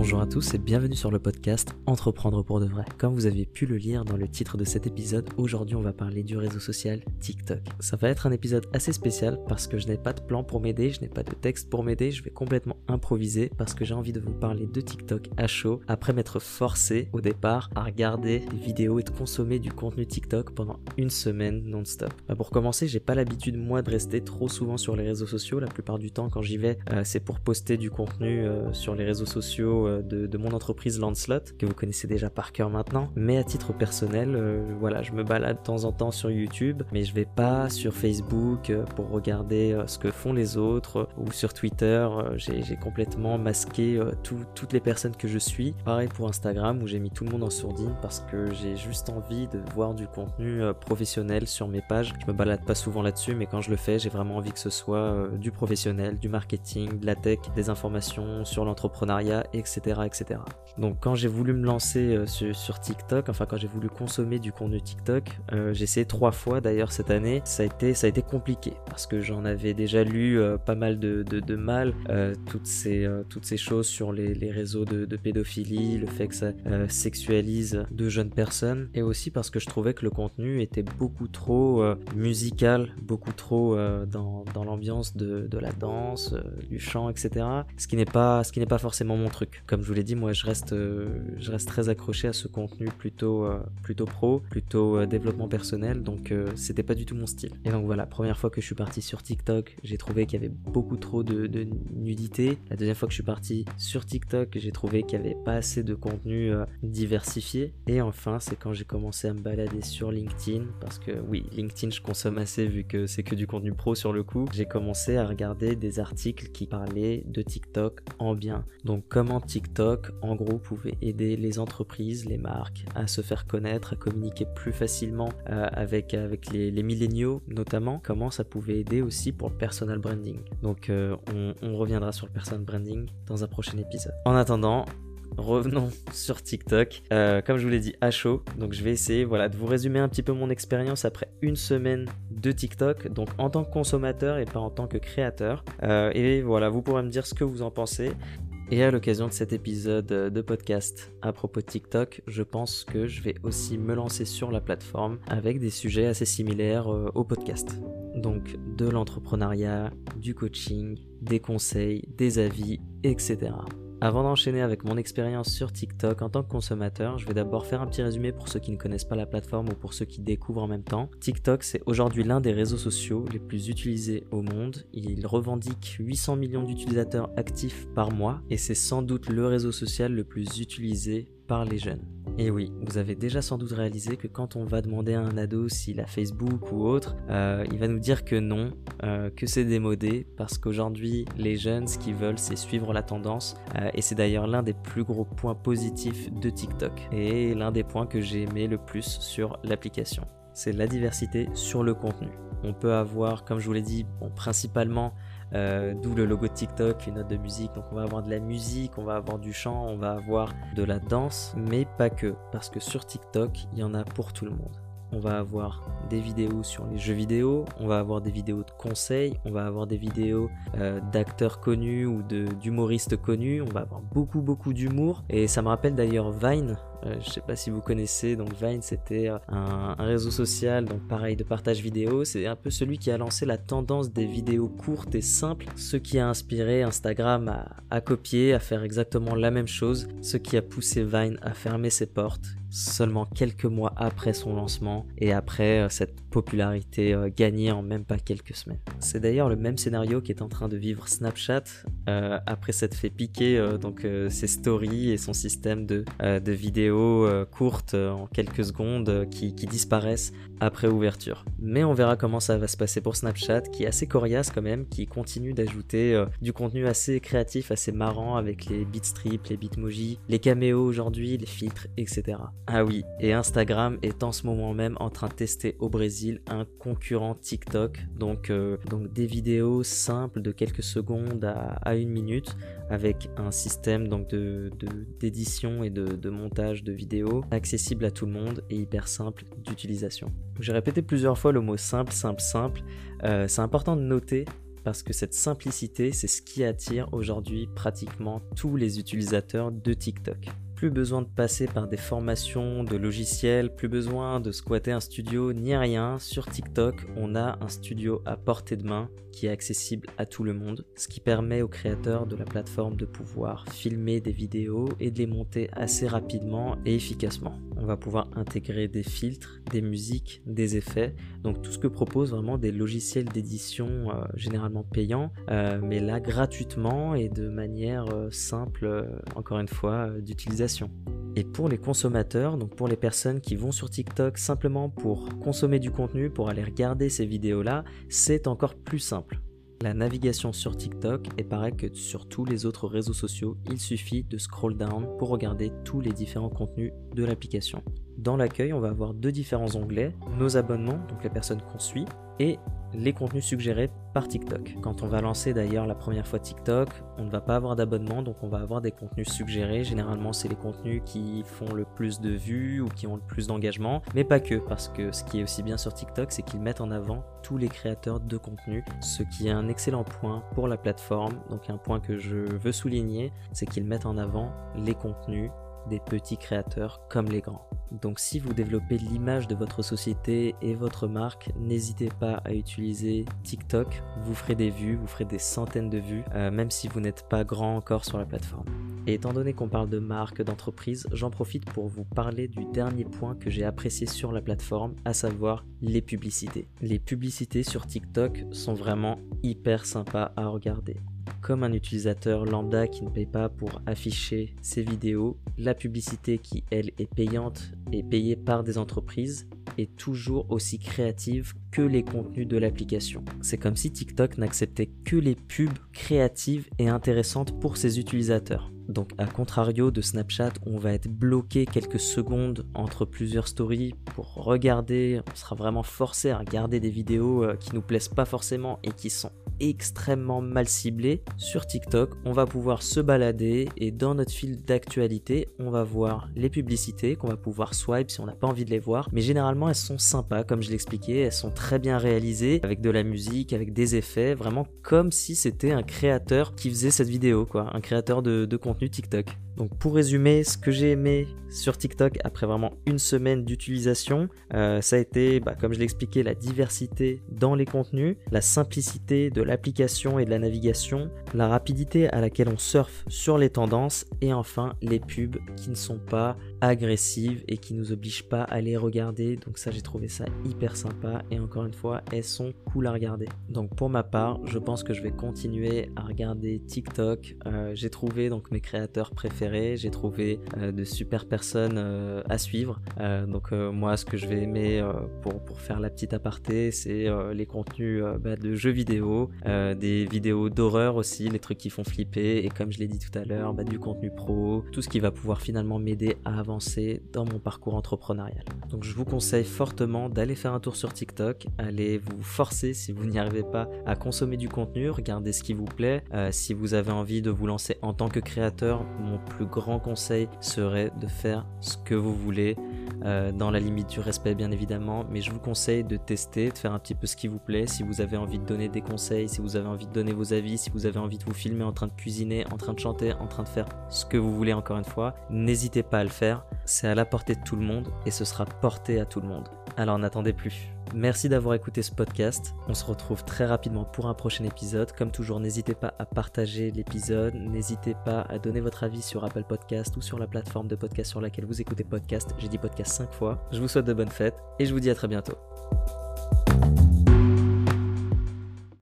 Bonjour à tous et bienvenue sur le podcast Entreprendre pour de vrai. Comme vous avez pu le lire dans le titre de cet épisode, aujourd'hui on va parler du réseau social TikTok. Ça va être un épisode assez spécial parce que je n'ai pas de plan pour m'aider, je n'ai pas de texte pour m'aider, je vais complètement improviser parce que j'ai envie de vous parler de TikTok à chaud après m'être forcé au départ à regarder des vidéos et de consommer du contenu TikTok pendant une semaine non-stop. Bah, pour commencer, j'ai pas l'habitude moi de rester trop souvent sur les réseaux sociaux. La plupart du temps quand j'y vais, euh, c'est pour poster du contenu euh, sur les réseaux sociaux euh, de, mon entreprise Lancelot, que vous connaissez déjà par cœur maintenant. Mais à titre personnel, euh, voilà, je me balade de temps en temps sur YouTube, mais je vais pas sur Facebook euh, pour regarder ce que font les autres, ou sur Twitter, j'ai complètement masqué toutes les personnes que je suis. Pareil pour Instagram, où j'ai mis tout le monde en sourdine parce que j'ai juste envie de voir du contenu professionnel sur mes pages. Je me balade pas souvent là-dessus, mais quand je le fais, j'ai vraiment envie que ce soit du professionnel, du marketing, de la tech, des informations sur l'entrepreneuriat, etc etc. Donc quand j'ai voulu me lancer euh, sur, TikTok, enfin quand j'ai voulu consommer du contenu TikTok, euh, j'ai essayé trois fois d'ailleurs cette année. Ça a été, compliqué parce que j'en avais déjà lu euh, pas mal de, mal, toutes, ces, choses sur les, réseaux de, pédophilie, le fait que ça sexualise de jeunes personnes, et aussi parce que je trouvais que le contenu était beaucoup trop musical, beaucoup trop dans, l'ambiance de, la danse, du chant, etc. Ce qui n'est pas forcément mon truc. Comme je vous l'ai dit, moi je reste, euh, je reste très accroché à ce contenu plutôt, euh, plutôt pro, plutôt euh, développement personnel, donc c'était pas du tout mon style. Et donc voilà, première fois que je suis parti sur TikTok, j'ai trouvé qu'il y avait beaucoup trop de, nudité. La deuxième fois que je suis parti sur TikTok, j'ai trouvé qu'il y avait pas assez de contenu diversifié. Et enfin, c'est quand j'ai commencé à me balader sur LinkedIn, parce que oui, LinkedIn je consomme assez vu que c'est que du contenu pro sur le coup. J'ai commencé à regarder des articles qui parlaient de TikTok en bien. Donc comment TikTok, en gros, pouvait aider les entreprises, les marques à se faire connaître, à communiquer plus facilement euh, avec, les milléniaux notamment, comment ça pouvait aider aussi pour le personal branding. Donc euh, on, reviendra sur le personal branding dans un prochain épisode. En attendant, revenons sur TikTok. Euh, comme je vous l'ai dit, à chaud. Donc je vais essayer voilà, de vous résumer un petit peu mon expérience après une semaine de TikTok. Donc en tant que consommateur et pas en tant que créateur. et voilà, vous pourrez me dire ce que vous en pensez. Et à l'occasion de cet épisode de podcast à propos de TikTok, je pense que je vais aussi me lancer sur la plateforme avec des sujets assez similaires euh, au podcast. Donc de l'entrepreneuriat, du coaching, des conseils, des avis, etc. Avant d'enchaîner avec mon expérience sur TikTok en tant que consommateur, je vais d'abord faire un petit résumé pour ceux qui ne connaissent pas la plateforme ou pour ceux qui découvrent en même temps. TikTok, c'est aujourd'hui l'un des réseaux sociaux les plus utilisés au monde. Il revendique 800 millions d'utilisateurs actifs par mois et c'est sans doute le réseau social le plus utilisé par les jeunes. Et oui, vous avez déjà sans doute réalisé que quand on va demander à un ado s'il a Facebook ou autre, euh, il va nous dire que non, euh, que c'est démodé, parce qu'aujourd'hui, les jeunes, ce qu'ils veulent, c'est suivre la tendance. Euh, et c'est d'ailleurs l'un des plus gros points positifs de TikTok. Et l'un des points que j'ai aimé le plus sur l'application. C'est la diversité sur le contenu. On peut avoir, comme je vous l'ai dit, principalement euh, d'où le logo TikTok, une note de musique. Donc on va avoir de la musique, on va avoir du chant, on va avoir de la danse, mais pas que. Parce que sur TikTok, il y en a pour tout le monde. On va avoir des vidéos sur les jeux vidéo, on va avoir des vidéos de conseils, on va avoir des vidéos euh, d'acteurs connus ou d'humoristes connus, on va avoir beaucoup beaucoup d'humour. Et ça me rappelle d'ailleurs Vine, euh, je sais pas si vous connaissez, donc Vine c'était euh, un, réseau social, donc pareil de partage vidéo. C'est un peu celui qui a lancé la tendance des vidéos courtes et simples, ce qui a inspiré Instagram à, à copier, à faire exactement la même chose, ce qui a poussé Vine à fermer ses portes seulement quelques mois après son lancement et après euh, cette popularité gagnée en même pas quelques semaines. C'est d'ailleurs le même scénario qui est en train de vivre Snapchat après s'être fait piquer donc ses stories et son système de, vidéos euh, courtes euh, en quelques secondes euh, qui, disparaissent après ouverture. Mais on verra comment ça va se passer pour Snapchat, qui est assez coriace quand même, qui continue d'ajouter du contenu assez créatif, assez marrant avec les bitstrips, les bitmojis, les caméos aujourd'hui, les filtres, etc. Ah oui, et Instagram est en ce moment même en train de tester au Brésil un concurrent TikTok, donc, donc des vidéos simples de quelques secondes à, une minute avec un système d'édition et de montage de vidéos, accessible à tout le monde et hyper simple d'utilisation. J'ai répété plusieurs fois le mot simple, simple, simple. Euh, c'est important de noter parce que cette simplicité, c'est ce qui attire aujourd'hui pratiquement tous les utilisateurs de TikTok. Plus besoin de passer par des formations de logiciels, plus besoin de squatter un studio ni rien. Sur TikTok, on a un studio à portée de main qui est accessible à tout le monde, ce qui permet aux créateurs de la plateforme de pouvoir filmer des vidéos et de les monter assez rapidement et efficacement. On va pouvoir intégrer des filtres, des musiques, des effets, donc tout ce que proposent vraiment des logiciels d'édition euh, généralement payants, euh, mais là gratuitement et de manière euh, simple, encore une fois, d'utilisation et pour les consommateurs, donc pour les personnes qui vont sur TikTok simplement pour consommer du contenu, pour aller regarder ces vidéos-là, c'est encore plus simple. La navigation sur TikTok est pareil que sur tous les autres réseaux sociaux, il suffit de scroll down pour regarder tous les différents contenus de l'application. Dans l'accueil, on va avoir deux différents onglets, nos abonnements, donc les personnes qu'on suit, et les contenus suggérés par TikTok. Quand on va lancer d'ailleurs la première fois TikTok, on ne va pas avoir d'abonnement, donc on va avoir des contenus suggérés. Généralement, c'est les contenus qui font le plus de vues ou qui ont le plus d'engagement, mais pas que, parce que ce qui est aussi bien sur TikTok, c'est qu'ils mettent en avant tous les créateurs de contenu, ce qui est un excellent point pour la plateforme. Donc un point que je veux souligner, c'est qu'ils mettent en avant les contenus des petits créateurs comme les grands. Donc si vous développez l'image de votre société et votre marque, n'hésitez pas à utiliser TikTok. Vous ferez des vues, vous ferez des centaines de vues, euh, même si vous n'êtes pas grand encore sur la plateforme. Et étant donné qu'on parle de marque, d'entreprise, j'en profite pour vous parler du dernier point que j'ai apprécié sur la plateforme, à savoir les publicités. Les publicités sur TikTok sont vraiment hyper sympas à regarder comme un utilisateur lambda qui ne paye pas pour afficher ses vidéos, la publicité qui elle est payante et payée par des entreprises est toujours aussi créative que les contenus de l'application. C'est comme si TikTok n'acceptait que les pubs créatives et intéressantes pour ses utilisateurs. Donc à contrario de Snapchat, on va être bloqué quelques secondes entre plusieurs stories pour regarder, on sera vraiment forcé à regarder des vidéos euh, qui nous plaisent pas forcément et qui sont extrêmement mal ciblé. Sur TikTok, on va pouvoir se balader et dans notre fil d'actualité, on va voir les publicités qu'on va pouvoir swipe si on n'a pas envie de les voir. Mais généralement, elles sont sympas, comme je l'expliquais, elles sont très bien réalisées avec de la musique, avec des effets, vraiment comme si c'était un créateur qui faisait cette vidéo, quoi, un créateur de, de contenu TikTok. Donc pour résumer, ce que j'ai aimé sur TikTok après vraiment une semaine d'utilisation, euh, ça a été, bah, comme je l'ai expliqué, la diversité dans les contenus, la simplicité de l'application et de la navigation, la rapidité à laquelle on surfe sur les tendances et enfin les pubs qui ne sont pas agressives et qui nous obligent pas à les regarder. Donc ça j'ai trouvé ça hyper sympa et encore une fois elles sont cool à regarder. Donc pour ma part, je pense que je vais continuer à regarder TikTok. Euh, j'ai trouvé donc mes créateurs préférés j'ai trouvé euh, de super personnes euh, à suivre. Donc moi, ce que je vais aimer pour, pour faire la petite aparté, c'est les contenus bah, de jeux vidéo, des vidéos d'horreur aussi, les trucs qui font flipper, et comme je l'ai dit tout à l'heure, bah, du contenu pro, tout ce qui va pouvoir finalement m'aider à dans mon parcours entrepreneurial. Donc je vous conseille fortement d'aller faire un tour sur TikTok, allez vous forcer si vous n'y arrivez pas à consommer du contenu, regardez ce qui vous plaît. si vous avez envie de vous lancer en tant que créateur, mon plus grand conseil serait de faire ce que vous voulez, euh, dans la limite du respect bien évidemment, mais je vous conseille de tester, de faire un petit peu ce qui vous plaît, si vous avez envie de donner des conseils, si vous avez envie de donner vos avis, si vous avez envie de vous filmer en train de cuisiner, en train de chanter, en train de faire ce que vous voulez encore une fois, n'hésitez pas à le faire, c'est à la portée de tout le monde et ce sera porté à tout le monde. Alors n'attendez plus. Merci d'avoir écouté ce podcast. On se retrouve très rapidement pour un prochain épisode. Comme toujours, n'hésitez pas à partager l'épisode. N'hésitez pas à donner votre avis sur Apple Podcast ou sur la plateforme de podcast sur laquelle vous écoutez podcast. J'ai dit podcast 5 fois. Je vous souhaite de bonnes fêtes et je vous dis à très bientôt.